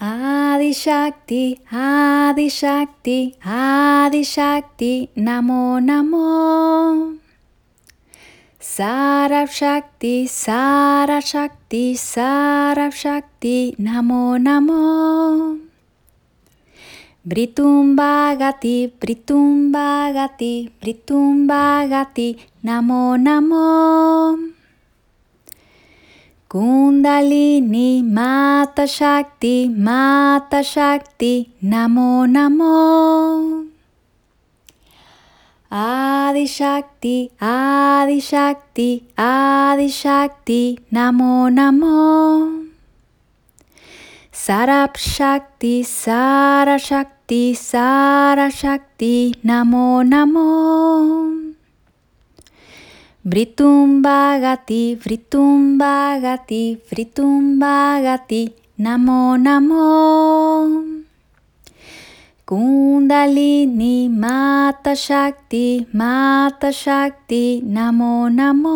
Adishakti, Adishakti, Adishakti, Namo Namo. Sarashakti, Sarashakti, Sarashakti, Namo Namo. Britumbagati, Britumbagati, Britumbagati, Namo Namo. Κουνταλή, μάτα, σκτή, μάτα, σκτή, να μω, να μω. Α, δι, σκτή, α, δι, σκτή. Σαραπ, σκτή, σαρα, σκτή, σαρα, σκτή, να μω, να. Βρίτουν μπαγατί, βρίτουν μπαγατί, βρίτουν μπαγατί, να μω να μω. Κουνταλίνι, μάτα σάκτη, μάτα σάκτη, να μω να μω.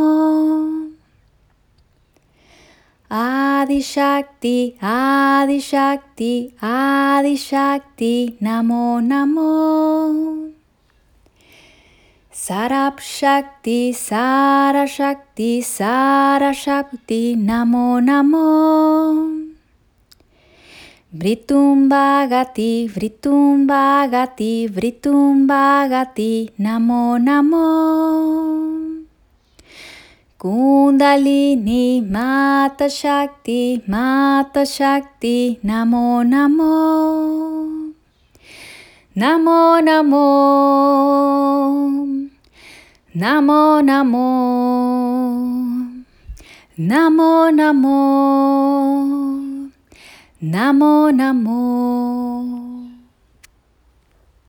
Άδι σάκτη, άδι σάκτη, άδι σάκτη. Sarap Shakti, Sara Shakti, Sara Shakti, Namo Namo. Vritumbagati, Vritumbagati, Vritumbagati, Namo Namo. Kundalini Mata Shakti, Mata Shakti, Namo Namo. Namo Namo. Namo Namo. Namo Namo. Namo